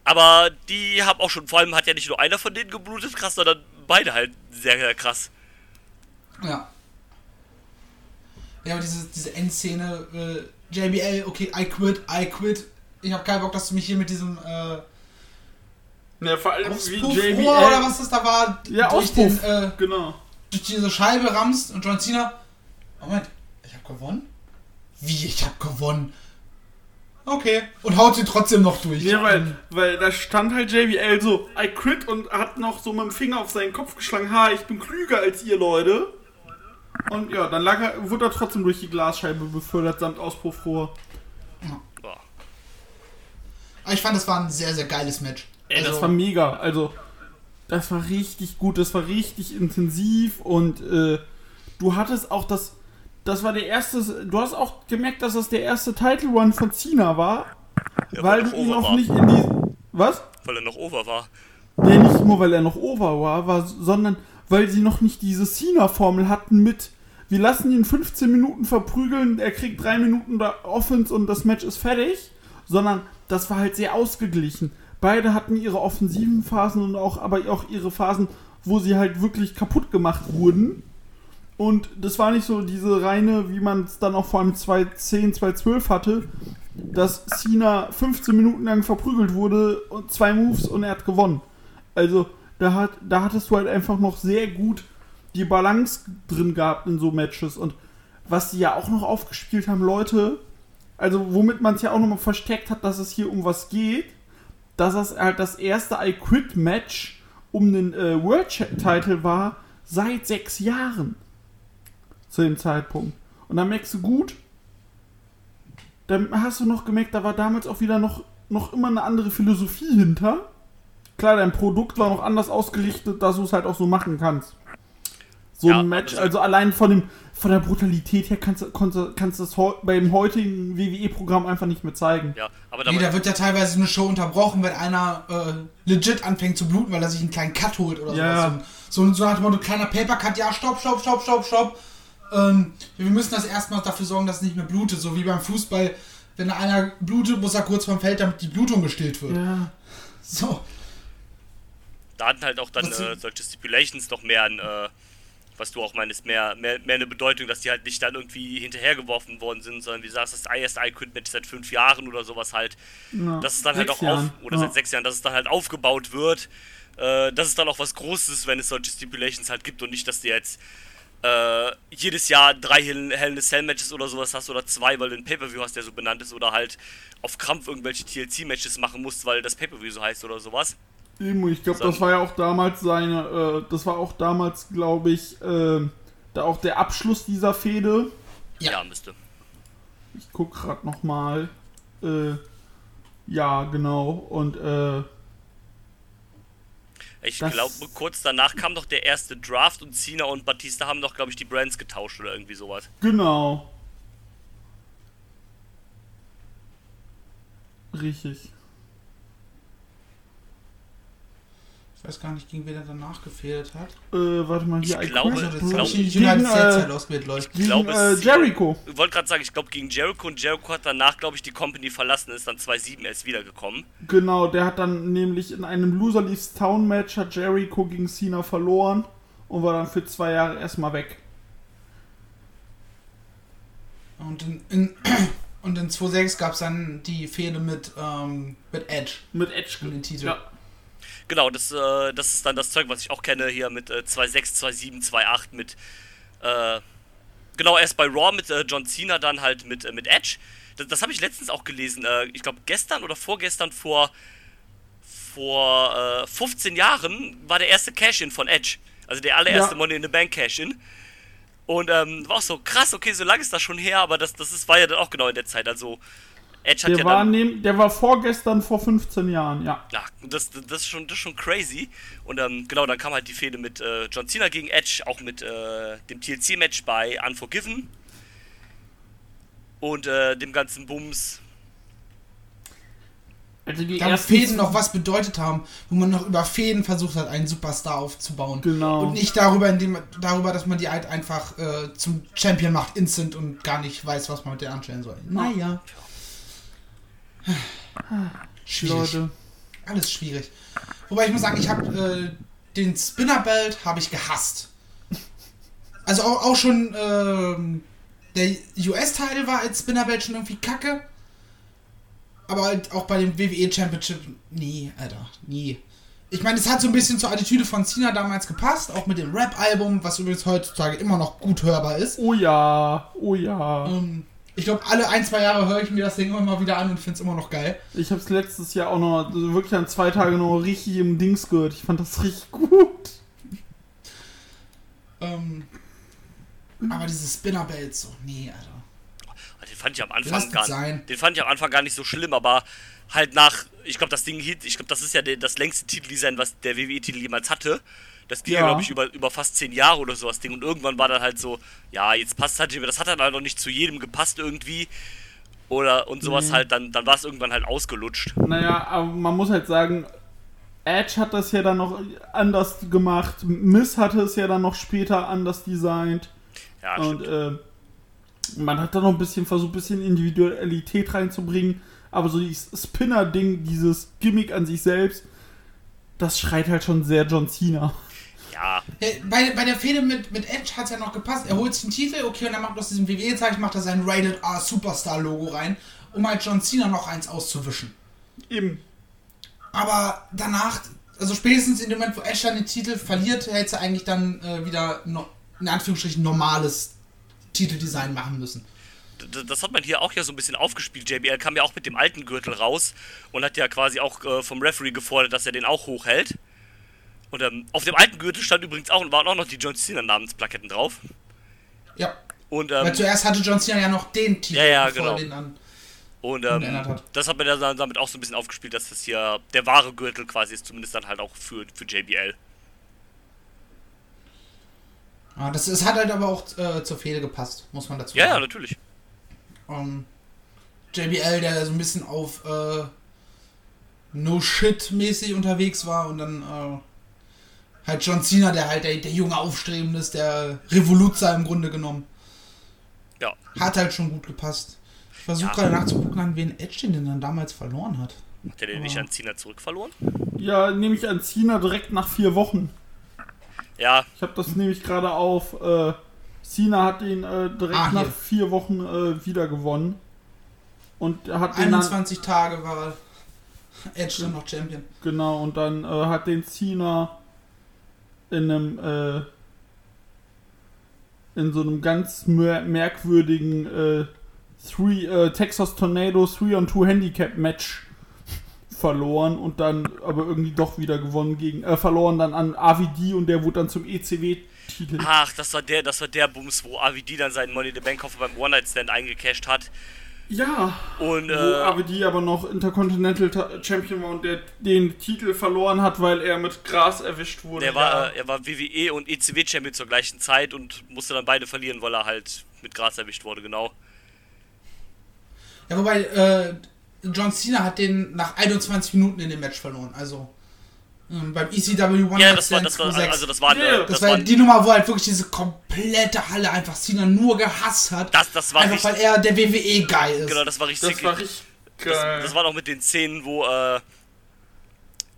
Aber die haben auch schon, vor allem hat ja nicht nur einer von denen geblutet krass, sondern beide halt sehr, sehr krass. Ja. Ja, aber diese, diese Endszene, äh, JBL, okay, I quit, I quit. Ich habe keinen Bock, dass du mich hier mit diesem äh, Ja, vor allem wie Auspuff JBL. Rohr oder was das da war, Ja, durch, den, Auspuff. äh, Genau. durch diese Scheibe rammst und John Cena. Moment, ich habe gewonnen? Wie, ich habe gewonnen? Okay. Und haut sie trotzdem noch durch. Ja, weil, weil da stand halt JBL so, I quit und hat noch so mit dem Finger auf seinen Kopf geschlagen, ha, ich bin klüger als ihr Leute. Und ja, dann lag er, wurde er trotzdem durch die Glasscheibe befördert samt Auspuffrohr. Aber ich fand, das war ein sehr, sehr geiles Match. Ey, Also, das war mega. Also, das war richtig gut, das war richtig intensiv und äh, du hattest auch das. Das war der erste. Du hast auch gemerkt, dass das der erste Title Run von Cena war, Ja, weil er du ihn noch war. nicht in die. Was? Weil er noch over war. Nee, nicht nur, weil er noch over war, war sondern weil sie noch nicht diese Cena-Formel hatten mit. Wir lassen ihn 15 Minuten verprügeln, er kriegt 3 Minuten da Offense und das Match ist fertig. Sondern das war halt sehr ausgeglichen. Beide hatten ihre offensiven Phasen und auch, aber auch ihre Phasen, wo sie halt wirklich kaputt gemacht wurden. Und das war nicht so diese reine, wie man es dann auch vor allem 2010, 2012 hatte, dass Cena 15 Minuten lang verprügelt wurde und zwei Moves und er hat gewonnen. Also da, hat, da hattest du halt einfach noch sehr gut die Balance drin gehabt in so Matches. Und was sie ja auch noch aufgespielt haben, Leute, also womit man es ja auch nochmal versteckt hat, dass es hier um was geht, dass das halt das erste I Quit Match um den äh, World Title war seit sechs Jahren. Zu dem Zeitpunkt. Und dann merkst du gut, dann hast du noch gemerkt, da war damals auch wieder noch, noch immer eine andere Philosophie hinter. Klar, dein Produkt war noch anders ausgerichtet, dass du es halt auch so machen kannst. So Ja, ein Match, also- also allein von dem von der Brutalität her kannst du kannst, du- kannst du das beim heutigen WWE-Programm einfach nicht mehr zeigen. Ja, aber da Nee, da wird ja teilweise eine Show unterbrochen, wenn einer äh, legit anfängt zu bluten, weil er sich einen kleinen Cut holt oder Ja. sowas. So, so, so nach dem Motto, kleiner Paper-Cut, ja, stopp, stopp, stopp, stopp, stopp. Ähm, wir müssen das erstmal dafür sorgen, dass es nicht mehr blutet. So wie beim Fußball, wenn einer blutet, muss er kurz vom Feld, damit die Blutung gestillt wird. Ja. So. da hatten halt auch dann äh, solche Stipulations noch mehr an, äh, was du auch meinst, mehr, mehr, mehr eine Bedeutung, dass die halt nicht dann irgendwie hinterhergeworfen worden sind, sondern wie du sagst, das ISI Match seit fünf Jahren oder sowas halt, Ja. dass es dann halt auch Jahren. auf, oder ja. seit sechs Jahren, dass es dann halt aufgebaut wird, äh, dass es dann auch was Großes wenn es solche Stipulations halt gibt und nicht, dass du jetzt äh, jedes Jahr drei Hell, Hell in a Cell Matches oder sowas hast oder zwei, weil du ein Pay-Per-View hast, der so benannt ist oder halt auf Krampf irgendwelche TLC-Matches machen musst, weil das Pay-Per-View so heißt oder sowas. Eben, ich glaube, das war ja auch damals seine, äh, das war auch damals, glaube ich, äh, da auch der Abschluss dieser Fehde. Ja. Ja, müsste. Ich guck gerade nochmal. Äh, ja, genau. Und äh, Ich glaube, kurz danach kam doch der erste Draft und Cena und Batista haben doch, glaube ich, die Brands getauscht oder irgendwie sowas. genau. Richtig. Ich weiß gar nicht, gegen wen er danach gefehlt hat. Äh, warte mal, hier. Ich glaube- Quit Also, das glaub- habe ich gegen, äh, gegen glaube, äh, es- Jericho. Ich wollte gerade sagen, ich glaube gegen Jericho und Jericho hat danach, glaube ich, die Company verlassen, ist dann 2-7 erst wiedergekommen. Genau, der hat dann nämlich in einem Loser Leaves Town Match hat Jericho gegen Cena verloren und war dann für zwei Jahre erstmal weg. Und in, in, *clears throat* und in 2.6 gab es dann die Fehde mit, ähm, mit Edge Mit Edge. um den Titel. Ja. Genau, das, äh, das ist dann das Zeug, was ich auch kenne hier mit äh, 2-6, 2-7, 2-8 mit, äh, genau, erst bei Raw mit äh, John Cena, dann halt mit, äh, mit Edge. das, das habe ich letztens auch gelesen. Äh, ich glaube, gestern oder vorgestern vor, vor äh, 15 Jahren war der erste Cash-In von Edge. Also der allererste Ja. Money in the Bank Cash-In. Und ähm, war auch so krass, okay, so lange ist das schon her, aber das, das ist, war ja dann auch genau in der Zeit. Also Edge hat Der ja war, dann. neben, der war vorgestern vor 15 Jahren, ja. Ja, das, das, ist schon, das ist schon crazy. Und ähm, genau, dann kam halt die Fehde mit äh, John Cena gegen Edge, auch mit äh, dem TLC-Match bei Unforgiven. Und äh, dem ganzen Bums. Also die Da ersten Fäden noch was bedeutet haben, wo man noch über Fäden versucht hat, einen Superstar aufzubauen. Genau. Und nicht darüber, indem, darüber dass man die halt einfach äh, zum Champion macht, instant und gar nicht weiß, was man mit denen anstellen soll. Naja. Schwierig. Leute. Alles schwierig. Wobei ich muss sagen, ich habe äh, den Spinnerbelt habe ich gehasst. Also auch, auch schon ähm, der US-Teil war als Spinnerbelt schon irgendwie kacke. Aber halt auch bei dem WWE Championship, nie, Alter, nie. Ich meine, es hat so ein bisschen zur Attitüde von Cena damals gepasst, auch mit dem Rap-Album, was übrigens heutzutage immer noch gut hörbar ist. Oh ja, oh ja. Ähm, ich glaube, alle ein, zwei Jahre höre ich mir das Ding immer mal wieder an und finde es immer noch geil. Ich hab's letztes Jahr auch noch, also wirklich an zwei Tagen noch richtig im Dings gehört. Ich fand das richtig gut. Ähm, aber diese Spinnerbelts, so, nee, Alter. Den fand ich am Anfang es gar sein. Den fand ich am Anfang gar nicht so schlimm, aber halt nach. Ich glaube, das Ding hielt. Ich glaube, das ist ja der, das längste Titeldesign, was der WWE-Titel jemals hatte. Das ging ja, Ja. glaube ich, über, über fast zehn Jahre oder so das Ding. Und irgendwann war dann halt so, ja, jetzt passt halt nicht mehr. Das hat dann halt noch nicht zu jedem gepasst irgendwie. Oder und sowas Mhm. halt, dann, dann war es irgendwann halt ausgelutscht. Naja, aber man muss halt sagen, Edge hat das ja dann noch anders gemacht. Miss hatte es ja dann noch später anders designt. Ja, Und äh, man hat da noch ein bisschen versucht, ein bisschen Individualität reinzubringen. Aber so dieses Spinner-Ding, dieses Gimmick an sich selbst, das schreit halt schon sehr John Cena. Ja, Hey, Bei, bei der Fehde mit, mit Edge hat es ja noch gepasst. Er holt sich den Titel, okay, und dann macht aus diesem WWE-Zeichen, macht er sein Rated R Superstar-Logo rein, um halt John Cena noch eins auszuwischen. Eben. Aber danach, also spätestens in dem Moment, wo Edge dann den Titel verliert, hätte er eigentlich dann äh, wieder no, in Anführungsstrichen normales Titeldesign machen müssen. das hat man hier auch ja so ein bisschen aufgespielt. JBL kam ja auch mit dem alten Gürtel raus und hat ja quasi auch äh, vom Referee gefordert, dass er den auch hochhält. Und ähm, auf dem alten Gürtel stand übrigens auch, waren auch noch die John Cena Namensplaketten drauf. Ja, Und, weil ähm, zuerst hatte John Cena ja noch den Titel, Ja, ja, genau. den an. und ähm, hat. das hat man ja dann damit auch so ein bisschen aufgespielt, dass das hier der wahre Gürtel quasi ist, zumindest dann halt auch für, für JBL. Ah, das, es hat halt aber auch äh, zur Fehde gepasst, muss man dazu Ja, ja, sagen. natürlich. ähm, JBL, der so ein bisschen auf äh, No-Shit-mäßig unterwegs war und dann äh, halt John Cena, der halt der, der junge Aufstrebende ist, der Revoluzer im Grunde genommen. Ja. Hat halt schon gut gepasst. Ich versuche Ja. gerade nachzugucken, an wen Edge den denn dann damals verloren hat. Hat der den nicht an Cena zurückverloren? Ja, nehme ich an Cena direkt nach vier Wochen. Ja, Ich habe das nämlich gerade auf. Äh, Cena hat ihn äh, direkt Ah, nach vier Wochen äh, wieder gewonnen. Und er hat den dann, 21 Tage war Edge dann noch Champion. genau und dann äh, hat den Cena in einem äh, in so einem ganz mer merkwürdigen äh, three, äh, Texas Tornado 3 on 2 Handicap Match verloren und dann aber irgendwie doch wieder gewonnen gegen äh, verloren dann an AVD und der wurde dann zum ECW Titel. ach, das war der, das war der Bums, wo AVD dann seinen Money the Bank Koffer beim One Night Stand eingecashed hat. Ja, Und wo äh, AVD aber noch Intercontinental Ta- Champion war und der den Titel verloren hat, weil er mit Gras erwischt wurde. der war, ja. äh, er war WWE und ECW Champion zur gleichen Zeit und musste dann beide verlieren, weil er halt mit Gras erwischt wurde, genau. Ja, wobei äh, John Cena hat den nach 21 Minuten in dem Match verloren. Also ähm, beim ECW One Ja, das war, das war, 26. also das war, Ja, Das, das war war, die Nummer, wo halt wirklich diese komplette Halle einfach Cena nur gehasst hat. das, das war einfach richtig, weil er der WWE-Guy ist. genau, das war richtig, das war richtig das, geil. das war auch mit den Szenen, wo, äh,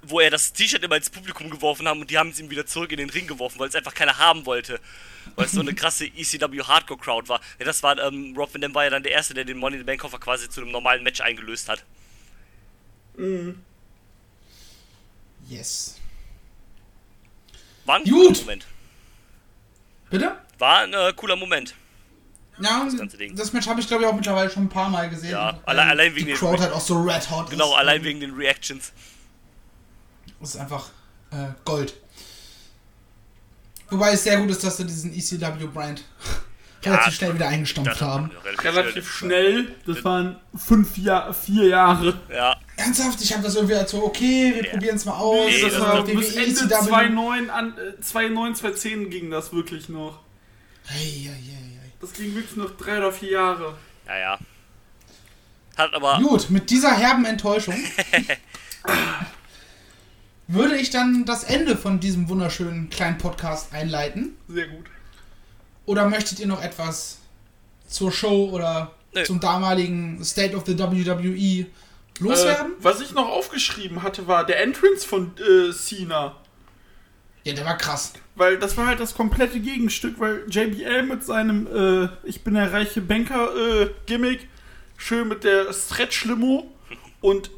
wo er das T-Shirt immer ins Publikum geworfen haben und die haben es ihm wieder zurück in den Ring geworfen, weil es einfach keiner haben wollte. Weil es so eine krasse ECW Hardcore Crowd war. Ja, das war, ähm, Rob Van Dam war ja dann der Erste, der den Money in the Bank Koffer quasi zu einem normalen Match eingelöst hat. Yes. War ein Gut. cooler Moment. Bitte? War ein äh, cooler Moment. Ja, das ganze Ding. das Match habe ich glaube ich auch mittlerweile schon ein paar Mal gesehen. Ja, Und, allein- ähm, allein wegen die den- Crowd halt auch so red hot Genau, ist. allein wegen den Reactions. Das ist einfach äh, Gold. Wobei es sehr gut ist, dass sie diesen ECW-Brand Ja, relativ schnell wieder eingestampft haben. Relativ schnell. Das waren fünf Jahr, vier Jahre. Ja, Ernsthaft, ich habe das irgendwie als so, okay, wir Ja. probieren es mal aus. Nee, das das war WWE, bis Ende ECW. 2009, an, äh, 2009, 2010 ging das wirklich noch. Hey, hey, hey, hey. Das ging wirklich noch drei oder vier Jahre. ja, ja. Hat aber. Gut, mit dieser herben Enttäuschung *laughs* würde ich dann das Ende von diesem wunderschönen kleinen Podcast einleiten. Sehr gut. Oder möchtet ihr noch etwas zur Show oder Nö. zum damaligen State of the WWE Äh, loswerden? was ich noch aufgeschrieben hatte, war der Entrance von äh, Cena. ja, der war krass. Weil das war halt das komplette Gegenstück, weil JBL mit seinem äh, Ich bin der reiche Banker-Gimmick, schön mit der Stretch-Limo und,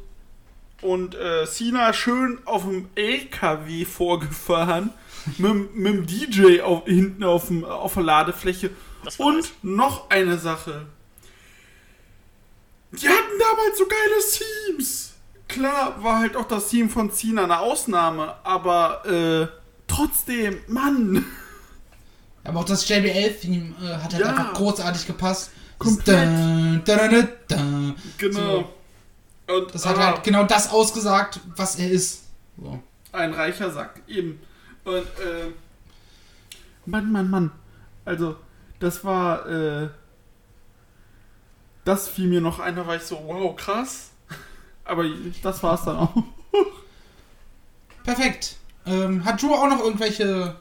und äh, Cena schön auf dem LKW vorgefahren, mit, mit dem DJ auf, hinten auf, dem, auf der Ladefläche. Und noch eine Sache. Die hatten damals so geile Teams. Klar war halt auch das Team von Cena eine Ausnahme, aber äh, trotzdem, Mann. Aber auch das JBL-Theme äh, hat halt Ja. einfach großartig gepasst. Komplett. Dun, dun, dun. Genau. Und Das hat ah, halt genau das ausgesagt, was er ist. So. ein reicher Sack, eben. Und äh, Mann, Mann, Mann. Also, das war äh, das fiel mir noch ein, da war ich so, wow, krass. Aber das war's dann auch. Perfekt. Ähm, hat Drew auch noch irgendwelche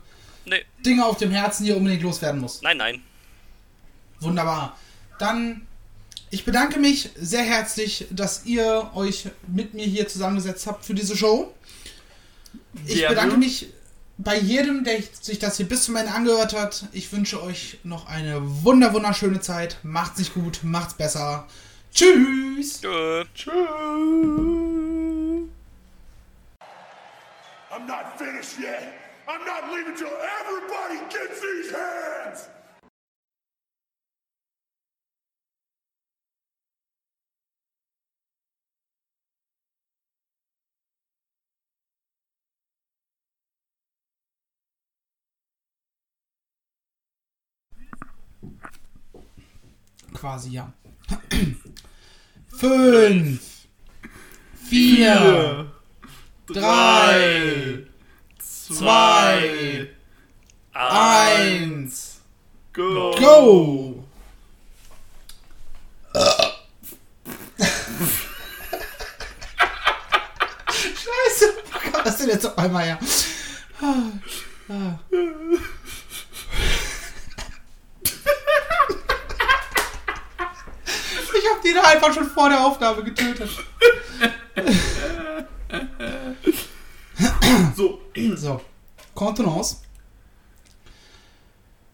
Nee, Dinge auf dem Herzen, die er unbedingt loswerden muss? nein, nein. Wunderbar. Dann, ich bedanke mich sehr herzlich, dass ihr euch mit mir hier zusammengesetzt habt für diese Show. Ich bedanke mich bei jedem, der sich das hier bis zum Ende angehört hat. Ich wünsche euch noch eine wunder wunderschöne Zeit. Macht's nicht gut, macht's besser. Tschüss. Tschö. Tschüss. I'm not finished yet. I'm not leaving till everybody gets these hands. Quasi ja. *clears throat* Fünf. Vier. Drei. Zwei. Eins. Go. Go! *laughs* Scheiße! Wo kam das denn jetzt auf einmal her? Ich hab den einfach schon vor der Aufnahme getötet. *laughs* So, *clears throat* So, Contenance.